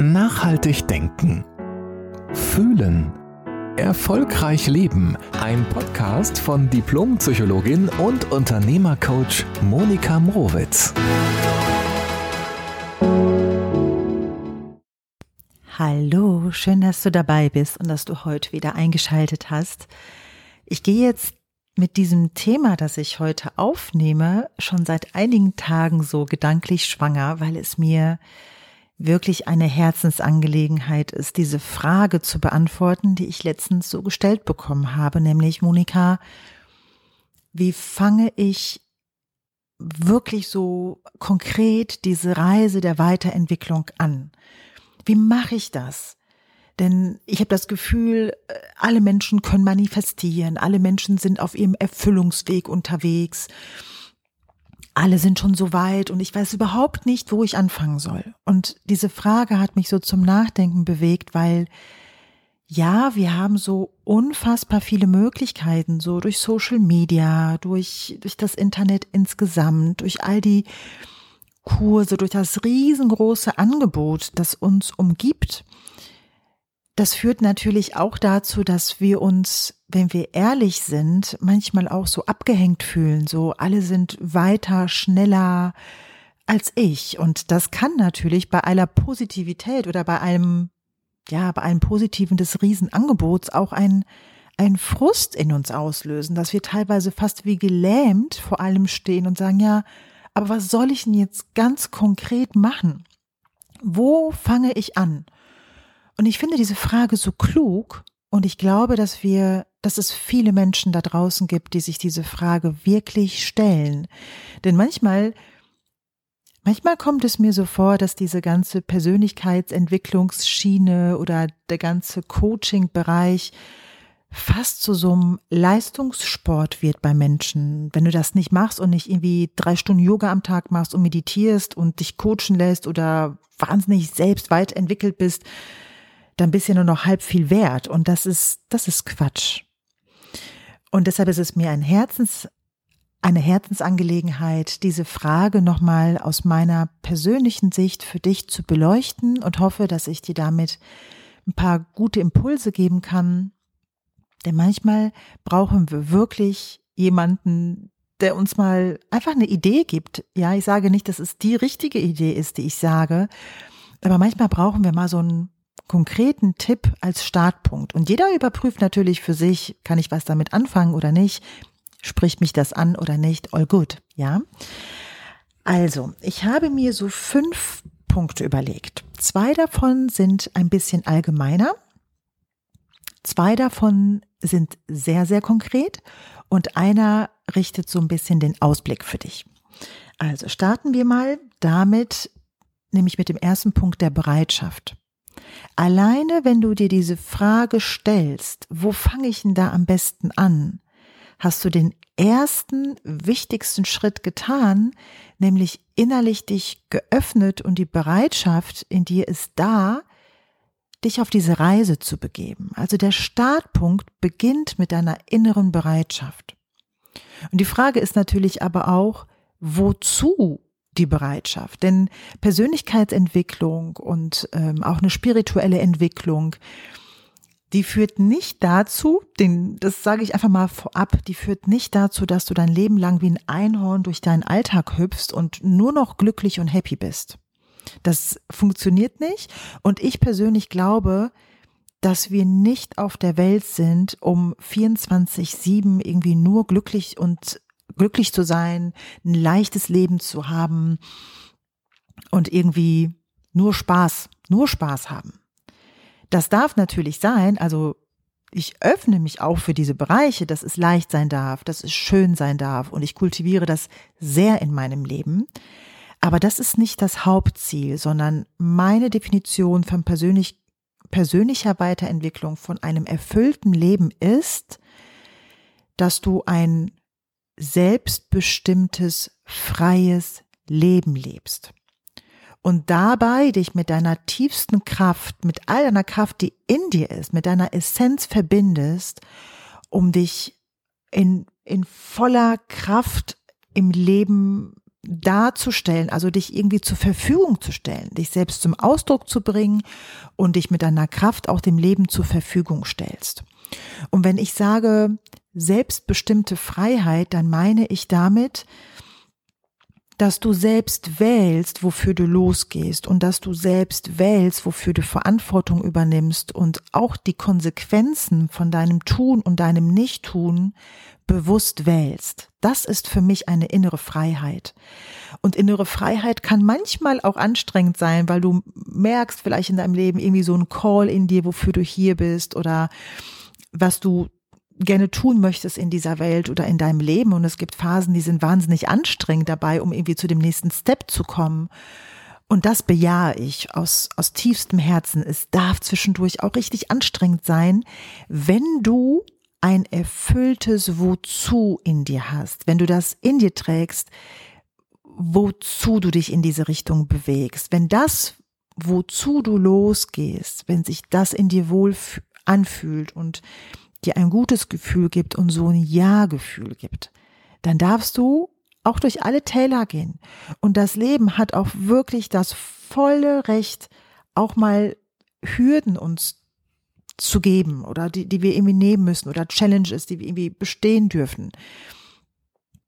Nachhaltig denken. Fühlen. Erfolgreich leben. Ein Podcast von Diplompsychologin und Unternehmercoach Monika Mrowitz. Hallo, schön, dass du dabei bist und dass du heute wieder eingeschaltet hast. Ich gehe jetzt mit diesem Thema, das ich heute aufnehme, schon seit einigen Tagen so gedanklich schwanger, weil es mir wirklich eine Herzensangelegenheit ist, diese Frage zu beantworten, die ich letztens so gestellt bekommen habe, nämlich Monika, wie fange ich wirklich so konkret diese Reise der Weiterentwicklung an? Wie mache ich das? Denn ich habe das Gefühl, alle Menschen können manifestieren, alle Menschen sind auf ihrem Erfüllungsweg unterwegs, alle sind schon so weit und ich weiß überhaupt nicht, wo ich anfangen soll. Und diese Frage hat mich so zum Nachdenken bewegt, weil ja, wir haben so unfassbar viele Möglichkeiten, so durch Social Media, durch, durch das Internet insgesamt, durch all die Kurse, durch das riesengroße Angebot, das uns umgibt. Das führt natürlich auch dazu, dass wir uns, wenn wir ehrlich sind, manchmal auch so abgehängt fühlen, so alle sind weiter, schneller als ich. Und das kann natürlich bei aller Positivität oder bei einem, ja, bei einem Positiven des Riesenangebots auch ein, ein Frust in uns auslösen, dass wir teilweise fast wie gelähmt vor allem stehen und sagen, ja, aber was soll ich denn jetzt ganz konkret machen? Wo fange ich an? Und ich finde diese Frage so klug und ich glaube, dass wir, dass es viele Menschen da draußen gibt, die sich diese Frage wirklich stellen. Denn manchmal, manchmal kommt es mir so vor, dass diese ganze Persönlichkeitsentwicklungsschiene oder der ganze Coaching-Bereich fast zu so einem Leistungssport wird bei Menschen. Wenn du das nicht machst und nicht irgendwie drei Stunden Yoga am Tag machst und meditierst und dich coachen lässt oder wahnsinnig selbst weit entwickelt bist, dann bist du nur noch halb viel wert. Und das ist, das ist Quatsch. Und deshalb ist es mir ein Herzens, eine Herzensangelegenheit, diese Frage nochmal aus meiner persönlichen Sicht für dich zu beleuchten und hoffe, dass ich dir damit ein paar gute Impulse geben kann. Denn manchmal brauchen wir wirklich jemanden, der uns mal einfach eine Idee gibt. Ja, ich sage nicht, dass es die richtige Idee ist, die ich sage, aber manchmal brauchen wir mal so einen konkreten Tipp als Startpunkt. Und jeder überprüft natürlich für sich, kann ich was damit anfangen oder nicht? Spricht mich das an oder nicht? All good, ja? Also, ich habe mir so fünf Punkte überlegt. Zwei davon sind ein bisschen allgemeiner. Zwei davon sind sehr, sehr konkret und einer richtet so ein bisschen den Ausblick für dich. Also starten wir mal damit, nämlich mit dem ersten Punkt der Bereitschaft. Alleine, wenn du dir diese Frage stellst, wo fange ich denn da am besten an, hast du den ersten wichtigsten Schritt getan, nämlich innerlich dich geöffnet und die Bereitschaft in dir ist da, dich auf diese Reise zu begeben. Also der Startpunkt beginnt mit deiner inneren Bereitschaft. Und die Frage ist natürlich aber auch, wozu die Bereitschaft. Denn Persönlichkeitsentwicklung und ähm, auch eine spirituelle Entwicklung, die führt nicht dazu, den, das sage ich einfach mal vorab, die führt nicht dazu, dass du dein Leben lang wie ein Einhorn durch deinen Alltag hüpfst und nur noch glücklich und happy bist. Das funktioniert nicht. Und ich persönlich glaube, dass wir nicht auf der Welt sind, um 24-7 irgendwie nur glücklich und glücklich zu sein, ein leichtes Leben zu haben und irgendwie nur Spaß, nur Spaß haben. Das darf natürlich sein, also ich öffne mich auch für diese Bereiche, dass es leicht sein darf, dass es schön sein darf und ich kultiviere das sehr in meinem Leben. Aber das ist nicht das Hauptziel, sondern meine Definition von persönlich, persönlicher Weiterentwicklung von einem erfüllten Leben ist, dass du ein selbstbestimmtes, freies Leben lebst. Und dabei dich mit deiner tiefsten Kraft, mit all deiner Kraft, die in dir ist, mit deiner Essenz verbindest, um dich in, in voller Kraft im Leben darzustellen, also dich irgendwie zur Verfügung zu stellen, dich selbst zum Ausdruck zu bringen und dich mit deiner Kraft auch dem Leben zur Verfügung stellst. Und wenn ich sage selbstbestimmte Freiheit, dann meine ich damit, dass du selbst wählst, wofür du losgehst und dass du selbst wählst, wofür du Verantwortung übernimmst und auch die Konsequenzen von deinem Tun und deinem Nichttun bewusst wählst. Das ist für mich eine innere Freiheit. Und innere Freiheit kann manchmal auch anstrengend sein, weil du merkst vielleicht in deinem Leben irgendwie so ein Call in dir, wofür du hier bist oder was du gerne tun möchtest in dieser Welt oder in deinem Leben. Und es gibt Phasen, die sind wahnsinnig anstrengend dabei, um irgendwie zu dem nächsten Step zu kommen. Und das bejahe ich aus, aus tiefstem Herzen. Es darf zwischendurch auch richtig anstrengend sein, wenn du ein erfülltes Wozu in dir hast, wenn du das in dir trägst, wozu du dich in diese Richtung bewegst, wenn das, wozu du losgehst, wenn sich das in dir wohl anfühlt und dir ein gutes Gefühl gibt und so ein Ja-Gefühl gibt, dann darfst du auch durch alle Täler gehen. Und das Leben hat auch wirklich das volle Recht, auch mal Hürden uns zu geben oder die, die wir irgendwie nehmen müssen oder Challenges, die wir irgendwie bestehen dürfen.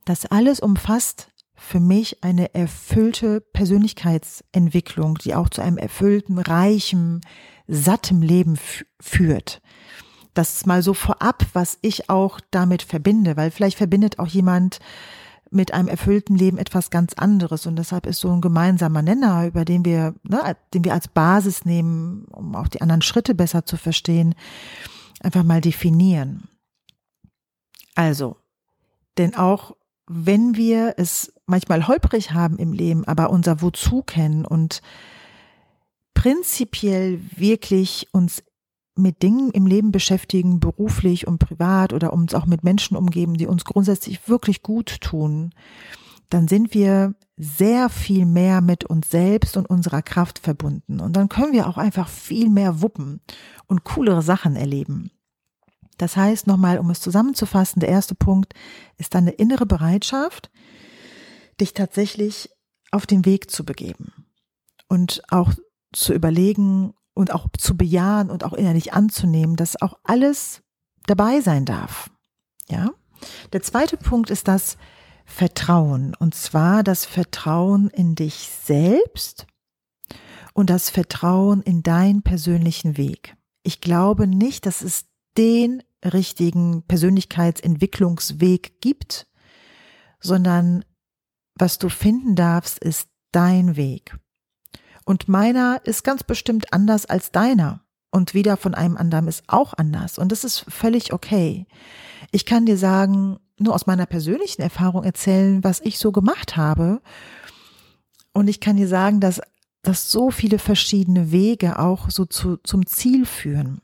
Das alles umfasst für mich eine erfüllte Persönlichkeitsentwicklung, die auch zu einem erfüllten, reichen, sattem Leben führt das ist mal so vorab, was ich auch damit verbinde, weil vielleicht verbindet auch jemand mit einem erfüllten Leben etwas ganz anderes und deshalb ist so ein gemeinsamer Nenner, über den wir, ne, den wir als Basis nehmen, um auch die anderen Schritte besser zu verstehen, einfach mal definieren. Also, denn auch wenn wir es manchmal holprig haben im Leben, aber unser Wozu kennen und prinzipiell wirklich uns mit Dingen im Leben beschäftigen, beruflich und privat oder uns auch mit Menschen umgeben, die uns grundsätzlich wirklich gut tun, dann sind wir sehr viel mehr mit uns selbst und unserer Kraft verbunden. Und dann können wir auch einfach viel mehr wuppen und coolere Sachen erleben. Das heißt, nochmal, um es zusammenzufassen, der erste Punkt ist dann eine innere Bereitschaft, dich tatsächlich auf den Weg zu begeben und auch zu überlegen, und auch zu bejahen und auch innerlich anzunehmen, dass auch alles dabei sein darf. Ja. Der zweite Punkt ist das Vertrauen und zwar das Vertrauen in dich selbst und das Vertrauen in deinen persönlichen Weg. Ich glaube nicht, dass es den richtigen Persönlichkeitsentwicklungsweg gibt, sondern was du finden darfst, ist dein Weg. Und meiner ist ganz bestimmt anders als deiner. Und wieder von einem anderen ist auch anders. Und das ist völlig okay. Ich kann dir sagen, nur aus meiner persönlichen Erfahrung erzählen, was ich so gemacht habe. Und ich kann dir sagen, dass, dass so viele verschiedene Wege auch so zu, zum Ziel führen.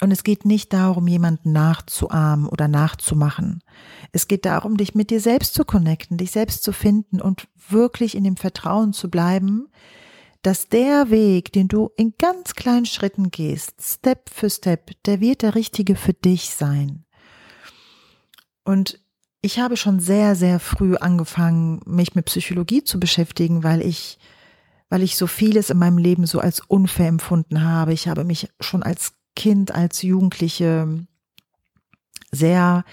Und es geht nicht darum, jemanden nachzuahmen oder nachzumachen. Es geht darum, dich mit dir selbst zu connecten, dich selbst zu finden und wirklich in dem Vertrauen zu bleiben, dass der Weg, den du in ganz kleinen Schritten gehst, Step für Step, der wird der richtige für dich sein. Und ich habe schon sehr, sehr früh angefangen, mich mit Psychologie zu beschäftigen, weil ich, weil ich so vieles in meinem Leben so als unfair empfunden habe. Ich habe mich schon als Kind, als Jugendliche sehr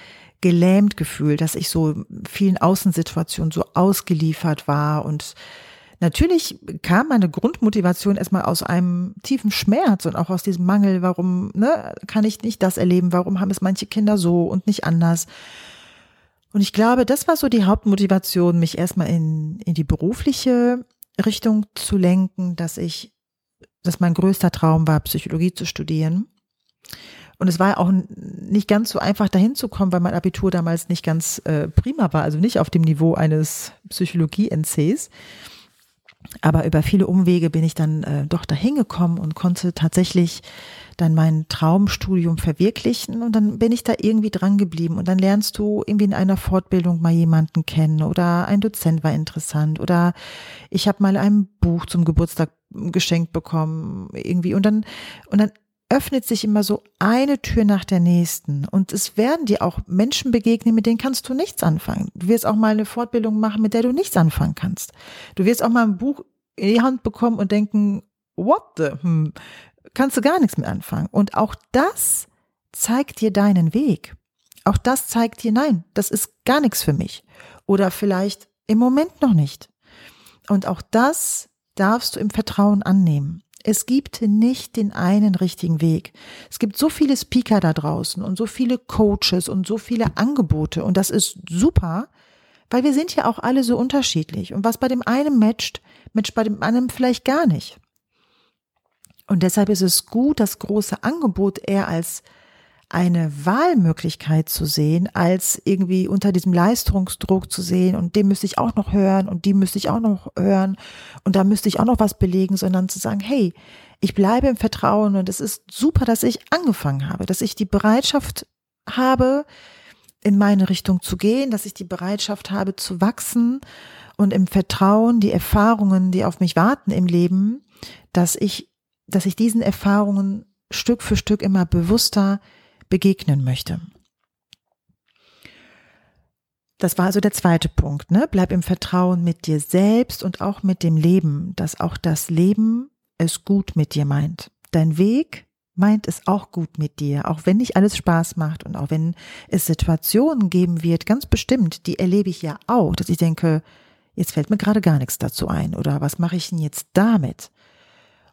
gelähmt gefühlt, dass ich so vielen Außensituationen so ausgeliefert war und Natürlich kam meine Grundmotivation erstmal aus einem tiefen Schmerz und auch aus diesem Mangel, warum ne, kann ich nicht das erleben, warum haben es manche Kinder so und nicht anders. Und ich glaube, das war so die Hauptmotivation, mich erstmal in, in die berufliche Richtung zu lenken, dass ich, dass mein größter Traum war, Psychologie zu studieren. Und es war auch nicht ganz so einfach dahin zu kommen, weil mein Abitur damals nicht ganz äh, prima war, also nicht auf dem Niveau eines Psychologie-NCs. Aber über viele Umwege bin ich dann äh, doch dahin gekommen und konnte tatsächlich dann mein Traumstudium verwirklichen. Und dann bin ich da irgendwie dran geblieben. Und dann lernst du irgendwie in einer Fortbildung mal jemanden kennen oder ein Dozent war interessant oder ich habe mal ein Buch zum Geburtstag geschenkt bekommen irgendwie. Und dann und dann öffnet sich immer so eine Tür nach der nächsten. Und es werden dir auch Menschen begegnen, mit denen kannst du nichts anfangen. Du wirst auch mal eine Fortbildung machen, mit der du nichts anfangen kannst. Du wirst auch mal ein Buch in die Hand bekommen und denken, what the, hm, kannst du gar nichts mit anfangen. Und auch das zeigt dir deinen Weg. Auch das zeigt dir, nein, das ist gar nichts für mich. Oder vielleicht im Moment noch nicht. Und auch das darfst du im Vertrauen annehmen. Es gibt nicht den einen richtigen Weg. Es gibt so viele Speaker da draußen und so viele Coaches und so viele Angebote und das ist super, weil wir sind ja auch alle so unterschiedlich und was bei dem einen matcht, matcht bei dem anderen vielleicht gar nicht. Und deshalb ist es gut, das große Angebot eher als eine Wahlmöglichkeit zu sehen, als irgendwie unter diesem Leistungsdruck zu sehen und dem müsste ich auch noch hören und die müsste ich auch noch hören und da müsste ich auch noch was belegen, sondern zu sagen, hey, ich bleibe im Vertrauen und es ist super, dass ich angefangen habe, dass ich die Bereitschaft habe, in meine Richtung zu gehen, dass ich die Bereitschaft habe zu wachsen und im Vertrauen die Erfahrungen, die auf mich warten im Leben, dass ich, dass ich diesen Erfahrungen Stück für Stück immer bewusster begegnen möchte. Das war also der zweite Punkt, ne? Bleib im Vertrauen mit dir selbst und auch mit dem Leben, dass auch das Leben es gut mit dir meint. Dein Weg meint es auch gut mit dir, auch wenn nicht alles Spaß macht und auch wenn es Situationen geben wird, ganz bestimmt, die erlebe ich ja auch, dass ich denke, jetzt fällt mir gerade gar nichts dazu ein oder was mache ich denn jetzt damit?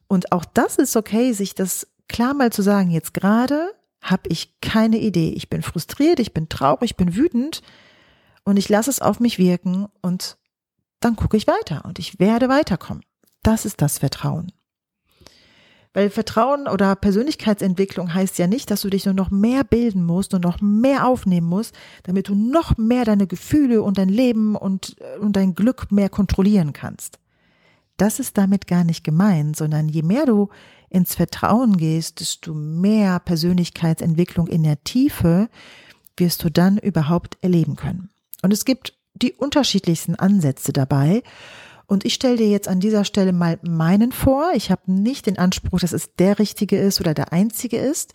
Und auch das ist okay, sich das klar mal zu sagen, jetzt gerade habe ich keine Idee. Ich bin frustriert, ich bin traurig, ich bin wütend und ich lasse es auf mich wirken und dann gucke ich weiter und ich werde weiterkommen. Das ist das Vertrauen. Weil Vertrauen oder Persönlichkeitsentwicklung heißt ja nicht, dass du dich nur noch mehr bilden musst und noch mehr aufnehmen musst, damit du noch mehr deine Gefühle und dein Leben und, und dein Glück mehr kontrollieren kannst. Das ist damit gar nicht gemeint, sondern je mehr du ins Vertrauen gehst, desto mehr Persönlichkeitsentwicklung in der Tiefe wirst du dann überhaupt erleben können. Und es gibt die unterschiedlichsten Ansätze dabei. Und ich stelle dir jetzt an dieser Stelle mal meinen vor. Ich habe nicht den Anspruch, dass es der richtige ist oder der einzige ist.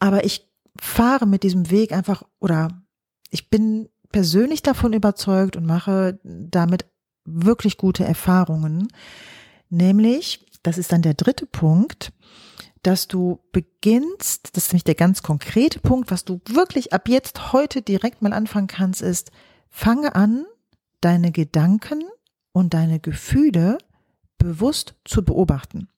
Aber ich fahre mit diesem Weg einfach oder ich bin persönlich davon überzeugt und mache damit wirklich gute Erfahrungen. Nämlich, das ist dann der dritte Punkt, dass du beginnst, das ist nämlich der ganz konkrete Punkt, was du wirklich ab jetzt heute direkt mal anfangen kannst, ist, fange an, deine Gedanken und deine Gefühle bewusst zu beobachten.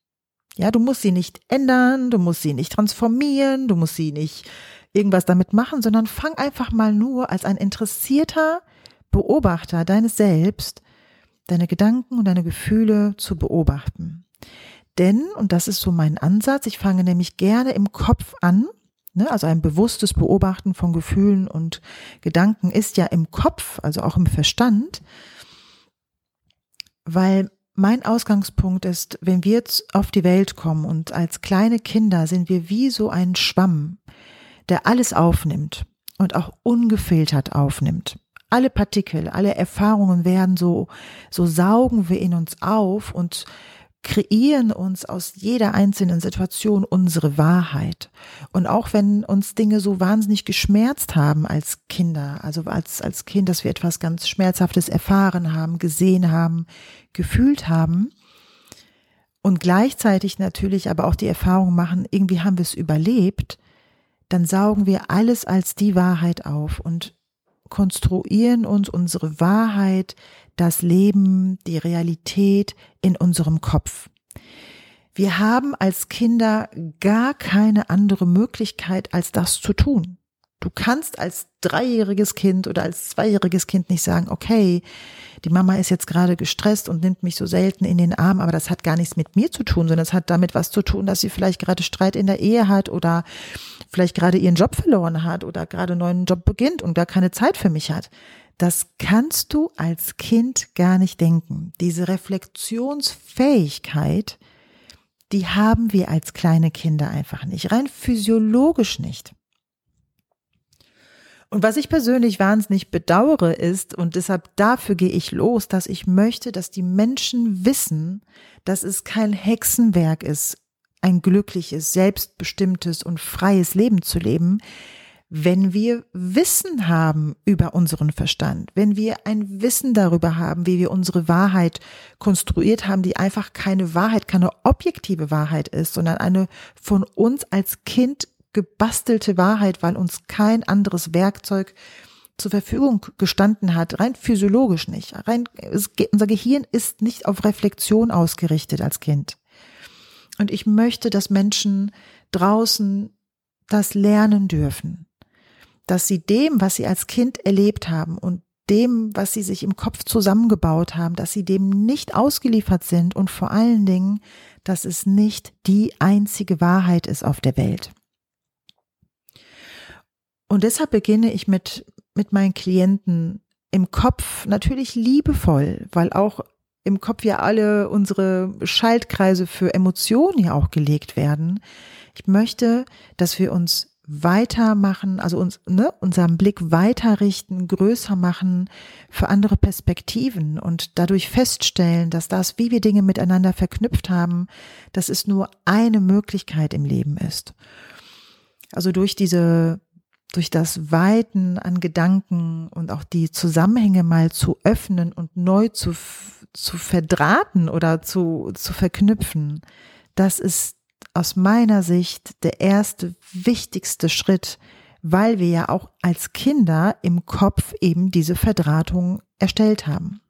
Ja, du musst sie nicht ändern, du musst sie nicht transformieren, du musst sie nicht irgendwas damit machen, sondern fang einfach mal nur als ein interessierter Beobachter deines Selbst deine Gedanken und deine Gefühle zu beobachten. Denn, und das ist so mein Ansatz, ich fange nämlich gerne im Kopf an, ne, also ein bewusstes Beobachten von Gefühlen und Gedanken ist ja im Kopf, also auch im Verstand, weil mein Ausgangspunkt ist, wenn wir jetzt auf die Welt kommen und als kleine Kinder sind wir wie so ein Schwamm, der alles aufnimmt und auch ungefiltert aufnimmt. Alle Partikel, alle Erfahrungen werden so, so saugen wir in uns auf und kreieren uns aus jeder einzelnen Situation unsere Wahrheit. Und auch wenn uns Dinge so wahnsinnig geschmerzt haben als Kinder, also als, als Kind, dass wir etwas ganz Schmerzhaftes erfahren haben, gesehen haben, gefühlt haben, und gleichzeitig natürlich aber auch die Erfahrung machen, irgendwie haben wir es überlebt, dann saugen wir alles als die Wahrheit auf und konstruieren uns unsere Wahrheit, das Leben, die Realität in unserem Kopf. Wir haben als Kinder gar keine andere Möglichkeit, als das zu tun. Du kannst als dreijähriges Kind oder als zweijähriges Kind nicht sagen, okay, die Mama ist jetzt gerade gestresst und nimmt mich so selten in den Arm, aber das hat gar nichts mit mir zu tun, sondern es hat damit was zu tun, dass sie vielleicht gerade Streit in der Ehe hat oder vielleicht gerade ihren Job verloren hat oder gerade einen neuen Job beginnt und gar keine Zeit für mich hat. Das kannst du als Kind gar nicht denken. Diese Reflexionsfähigkeit, die haben wir als kleine Kinder einfach nicht, rein physiologisch nicht. Und was ich persönlich wahnsinnig bedauere ist, und deshalb dafür gehe ich los, dass ich möchte, dass die Menschen wissen, dass es kein Hexenwerk ist, ein glückliches, selbstbestimmtes und freies Leben zu leben, wenn wir Wissen haben über unseren Verstand, wenn wir ein Wissen darüber haben, wie wir unsere Wahrheit konstruiert haben, die einfach keine Wahrheit, keine objektive Wahrheit ist, sondern eine von uns als Kind gebastelte Wahrheit, weil uns kein anderes Werkzeug zur Verfügung gestanden hat, rein physiologisch nicht. Rein, es, unser Gehirn ist nicht auf Reflexion ausgerichtet als Kind. Und ich möchte, dass Menschen draußen das lernen dürfen, dass sie dem, was sie als Kind erlebt haben und dem, was sie sich im Kopf zusammengebaut haben, dass sie dem nicht ausgeliefert sind und vor allen Dingen, dass es nicht die einzige Wahrheit ist auf der Welt. Und deshalb beginne ich mit, mit meinen Klienten im Kopf natürlich liebevoll, weil auch im Kopf ja alle unsere Schaltkreise für Emotionen ja auch gelegt werden. Ich möchte, dass wir uns weitermachen, also uns, ne, unseren Blick weiter richten, größer machen für andere Perspektiven und dadurch feststellen, dass das, wie wir Dinge miteinander verknüpft haben, dass es nur eine Möglichkeit im Leben ist. Also durch diese durch das Weiten an Gedanken und auch die Zusammenhänge mal zu öffnen und neu zu, zu verdrahten oder zu, zu verknüpfen, das ist aus meiner Sicht der erste wichtigste Schritt, weil wir ja auch als Kinder im Kopf eben diese Verdrahtung erstellt haben.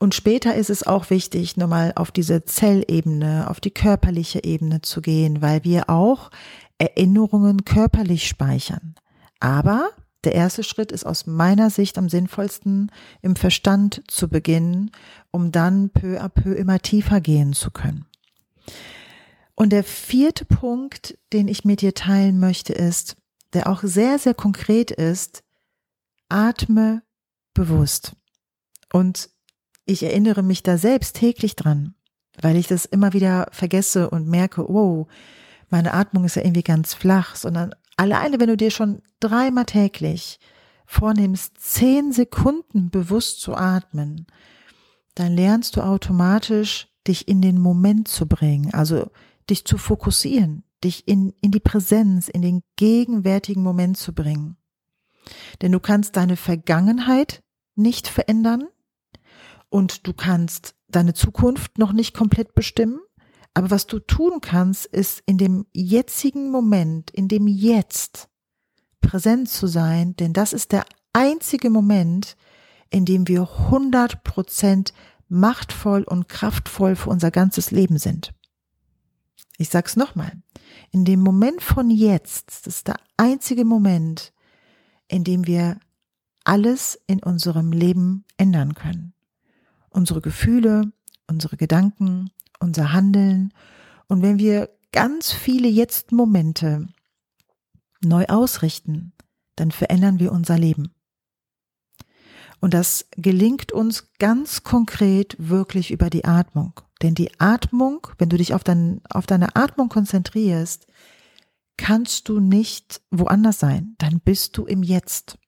Und später ist es auch wichtig, nochmal auf diese Zellebene, auf die körperliche Ebene zu gehen, weil wir auch Erinnerungen körperlich speichern. Aber der erste Schritt ist aus meiner Sicht am sinnvollsten, im Verstand zu beginnen, um dann peu à peu immer tiefer gehen zu können. Und der vierte Punkt, den ich mit dir teilen möchte, ist, der auch sehr, sehr konkret ist, atme bewusst. Und ich erinnere mich da selbst täglich dran, weil ich das immer wieder vergesse und merke, oh, meine Atmung ist ja irgendwie ganz flach, sondern alleine, wenn du dir schon dreimal täglich vornimmst, zehn Sekunden bewusst zu atmen, dann lernst du automatisch, dich in den Moment zu bringen, also dich zu fokussieren, dich in, in die Präsenz, in den gegenwärtigen Moment zu bringen. Denn du kannst deine Vergangenheit nicht verändern und du kannst deine Zukunft noch nicht komplett bestimmen aber was du tun kannst, ist in dem jetzigen Moment, in dem Jetzt präsent zu sein, denn das ist der einzige Moment, in dem wir 100 Prozent machtvoll und kraftvoll für unser ganzes Leben sind. Ich sag's nochmal. In dem Moment von jetzt, das ist der einzige Moment, in dem wir alles in unserem Leben ändern können. Unsere Gefühle, unsere Gedanken, unser Handeln. Und wenn wir ganz viele Jetzt-Momente neu ausrichten, dann verändern wir unser Leben. Und das gelingt uns ganz konkret wirklich über die Atmung. Denn die Atmung, wenn du dich auf, dein, auf deine Atmung konzentrierst, kannst du nicht woanders sein. Dann bist du im Jetzt.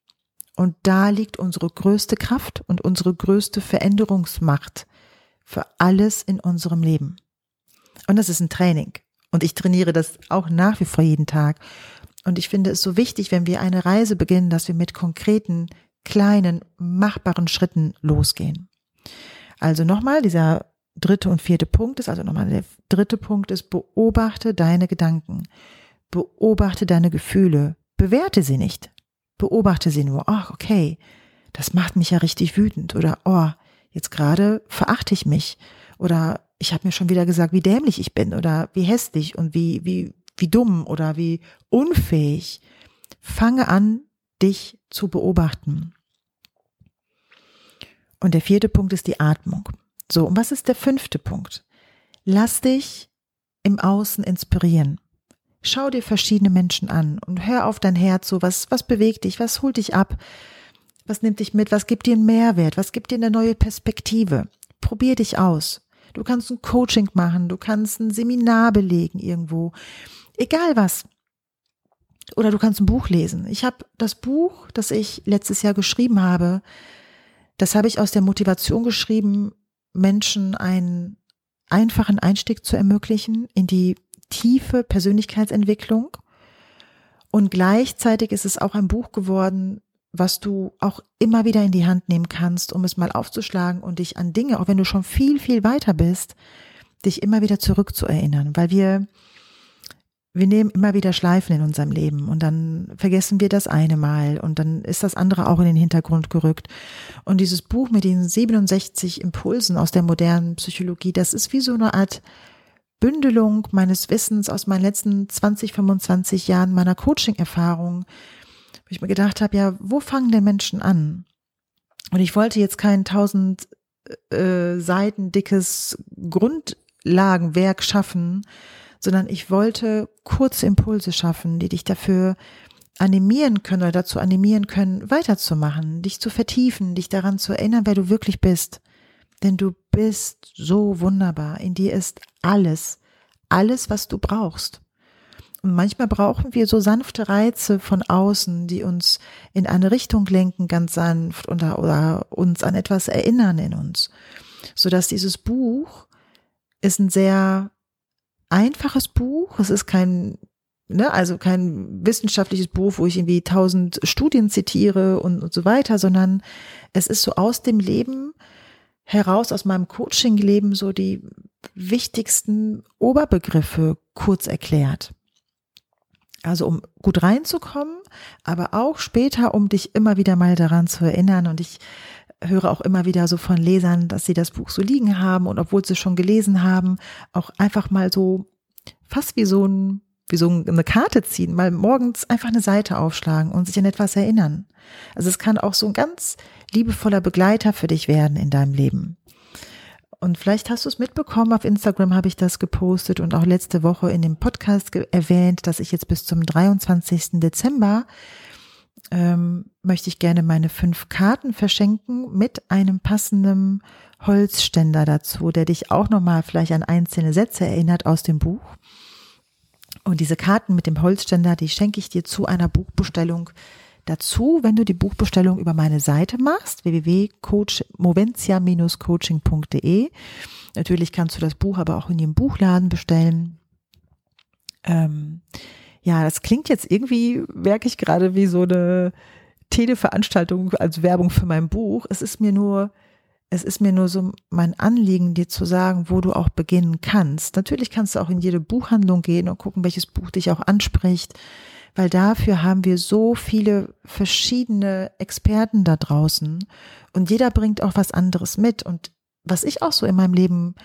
Und da liegt unsere größte Kraft und unsere größte Veränderungsmacht für alles in unserem Leben. Und das ist ein Training. Und ich trainiere das auch nach wie vor jeden Tag. Und ich finde es so wichtig, wenn wir eine Reise beginnen, dass wir mit konkreten, kleinen, machbaren Schritten losgehen. Also nochmal, dieser dritte und vierte Punkt ist, also nochmal der dritte Punkt ist, beobachte deine Gedanken. Beobachte deine Gefühle. Bewerte sie nicht. Beobachte sie nur. Ach, okay. Das macht mich ja richtig wütend. Oder, oh, Jetzt gerade verachte ich mich oder ich habe mir schon wieder gesagt, wie dämlich ich bin oder wie hässlich und wie, wie, wie dumm oder wie unfähig. Fange an, dich zu beobachten. Und der vierte Punkt ist die Atmung. So, und was ist der fünfte Punkt? Lass dich im Außen inspirieren. Schau dir verschiedene Menschen an und hör auf dein Herz so, was, was bewegt dich, was holt dich ab, was nimmt dich mit? Was gibt dir einen Mehrwert? Was gibt dir eine neue Perspektive? Probier dich aus. Du kannst ein Coaching machen, du kannst ein Seminar belegen irgendwo. Egal was. Oder du kannst ein Buch lesen. Ich habe das Buch, das ich letztes Jahr geschrieben habe, das habe ich aus der Motivation geschrieben, Menschen ein, einfachen Einstieg zu ermöglichen in die tiefe Persönlichkeitsentwicklung. Und gleichzeitig ist es auch ein Buch geworden, was du auch immer wieder in die Hand nehmen kannst, um es mal aufzuschlagen und dich an Dinge, auch wenn du schon viel, viel weiter bist, dich immer wieder zurückzuerinnern, weil wir, wir nehmen immer wieder Schleifen in unserem Leben und dann vergessen wir das eine Mal und dann ist das andere auch in den Hintergrund gerückt. Und dieses Buch mit den 67 Impulsen aus der modernen Psychologie, das ist wie so eine Art Bündelung meines Wissens aus meinen letzten 20, 25 Jahren meiner Coaching-Erfahrung, ich mir gedacht habe, ja, wo fangen denn Menschen an? Und ich wollte jetzt kein tausend äh, Seiten dickes Grundlagenwerk schaffen, sondern ich wollte kurze Impulse schaffen, die dich dafür animieren können oder dazu animieren können, weiterzumachen, dich zu vertiefen, dich daran zu erinnern, wer du wirklich bist. Denn du bist so wunderbar. In dir ist alles, alles, was du brauchst. Manchmal brauchen wir so sanfte Reize von außen, die uns in eine Richtung lenken, ganz sanft oder, oder uns an etwas erinnern in uns. So dass dieses Buch ist ein sehr einfaches Buch. Es ist kein, ne, also kein wissenschaftliches Buch, wo ich irgendwie tausend Studien zitiere und, und so weiter, sondern es ist so aus dem Leben heraus aus meinem Coaching-Leben so die wichtigsten Oberbegriffe kurz erklärt. Also um gut reinzukommen, aber auch später, um dich immer wieder mal daran zu erinnern. Und ich höre auch immer wieder so von Lesern, dass sie das Buch so liegen haben und obwohl sie schon gelesen haben, auch einfach mal so fast wie so ein wie so eine Karte ziehen, mal morgens einfach eine Seite aufschlagen und sich an etwas erinnern. Also es kann auch so ein ganz liebevoller Begleiter für dich werden in deinem Leben. Und vielleicht hast du es mitbekommen, auf Instagram habe ich das gepostet und auch letzte Woche in dem Podcast erwähnt, dass ich jetzt bis zum 23. Dezember ähm, möchte ich gerne meine fünf Karten verschenken mit einem passenden Holzständer dazu, der dich auch nochmal vielleicht an einzelne Sätze erinnert aus dem Buch. Und diese Karten mit dem Holzständer, die schenke ich dir zu einer Buchbestellung dazu, wenn du die Buchbestellung über meine Seite machst, www.moventia-coaching.de. Natürlich kannst du das Buch aber auch in dem Buchladen bestellen. Ähm, ja, das klingt jetzt irgendwie, merke ich gerade, wie so eine Televeranstaltung als Werbung für mein Buch. Es ist mir nur es ist mir nur so mein Anliegen, dir zu sagen, wo du auch beginnen kannst. Natürlich kannst du auch in jede Buchhandlung gehen und gucken, welches Buch dich auch anspricht, weil dafür haben wir so viele verschiedene Experten da draußen und jeder bringt auch was anderes mit. Und was ich auch so in meinem Leben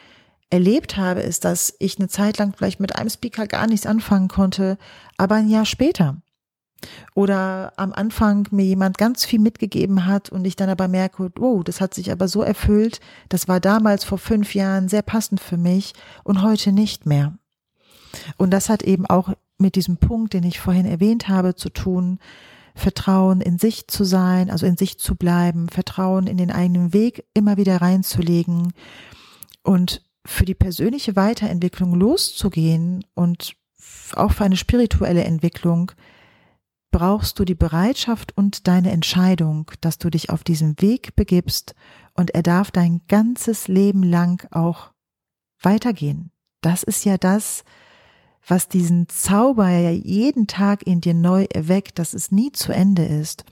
erlebt habe, ist, dass ich eine Zeit lang vielleicht mit einem Speaker gar nichts anfangen konnte, aber ein Jahr später oder am Anfang mir jemand ganz viel mitgegeben hat und ich dann aber merke, wow, das hat sich aber so erfüllt, das war damals vor fünf Jahren sehr passend für mich und heute nicht mehr. Und das hat eben auch mit diesem Punkt, den ich vorhin erwähnt habe, zu tun, Vertrauen in sich zu sein, also in sich zu bleiben, Vertrauen in den eigenen Weg immer wieder reinzulegen und für die persönliche Weiterentwicklung loszugehen und auch für eine spirituelle Entwicklung brauchst du die Bereitschaft und deine Entscheidung, dass du dich auf diesen Weg begibst und er darf dein ganzes Leben lang auch weitergehen. Das ist ja das, was diesen Zauber ja jeden Tag in dir neu erweckt, dass es nie zu Ende ist.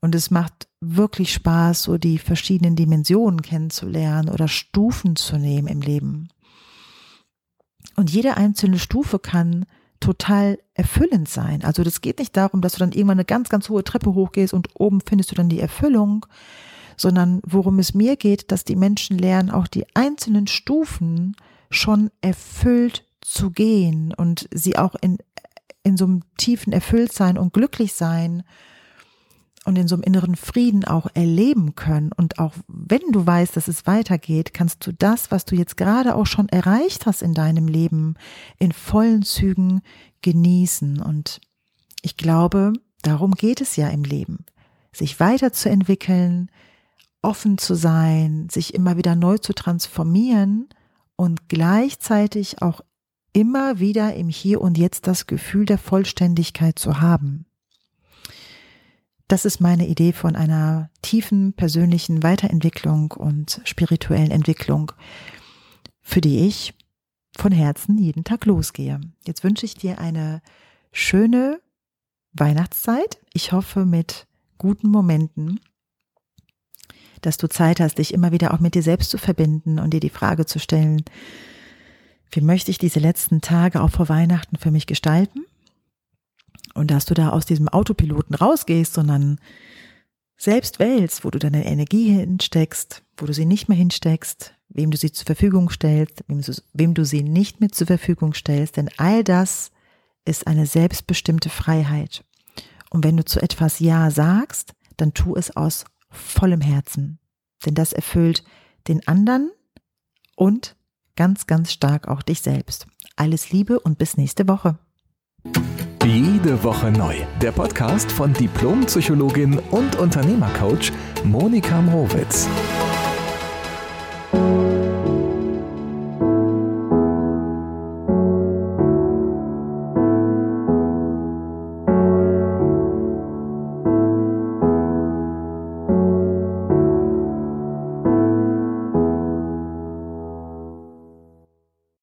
Und es macht wirklich Spaß, so die verschiedenen Dimensionen kennenzulernen oder Stufen zu nehmen im Leben. Und jede einzelne Stufe kann total erfüllend sein. Also das geht nicht darum, dass du dann irgendwann eine ganz, ganz hohe Treppe hochgehst und oben findest du dann die Erfüllung, sondern worum es mir geht, dass die Menschen lernen, auch die einzelnen Stufen schon erfüllt zu gehen und sie auch in, in so einem tiefen Erfülltsein und Glücklichsein und in so einem inneren Frieden auch erleben können. Und auch wenn du weißt, dass es weitergeht, kannst du das, was du jetzt gerade auch schon erreicht hast in deinem Leben, in vollen Zügen genießen. Und ich glaube, darum geht es ja im Leben. Sich weiterzuentwickeln, offen zu sein, sich immer wieder neu zu transformieren und gleichzeitig auch immer wieder im Hier und Jetzt das Gefühl der Vollständigkeit zu haben. Das ist meine Idee von einer tiefen persönlichen Weiterentwicklung und spirituellen Entwicklung. für die ich von Herzen jeden Tag losgehe. Jetzt wünsche ich dir eine schöne Weihnachtszeit. Ich hoffe mit guten Momenten, dass du Zeit hast, dich immer wieder auch mit dir selbst zu verbinden und dir die Frage zu stellen, wie möchte ich diese letzten Tage auch vor Weihnachten für mich gestalten? Und dass du da aus diesem Autopiloten rausgehst, sondern selbst wählst, wo du deine Energie hinsteckst, wo du sie nicht mehr hinsteckst, wem du sie zur Verfügung stellst, wem du, wem du sie nicht mehr zur Verfügung stellst, denn all das ist eine selbstbestimmte Freiheit. Und wenn du zu etwas Ja sagst, dann tu es aus vollem Herzen, denn das erfüllt den anderen und ganz, ganz stark auch dich selbst. Alles Liebe und bis nächste Woche. Jede Woche neu. Der Podcast von Diplompsychologin und Unternehmercoach Monika Mrowitz.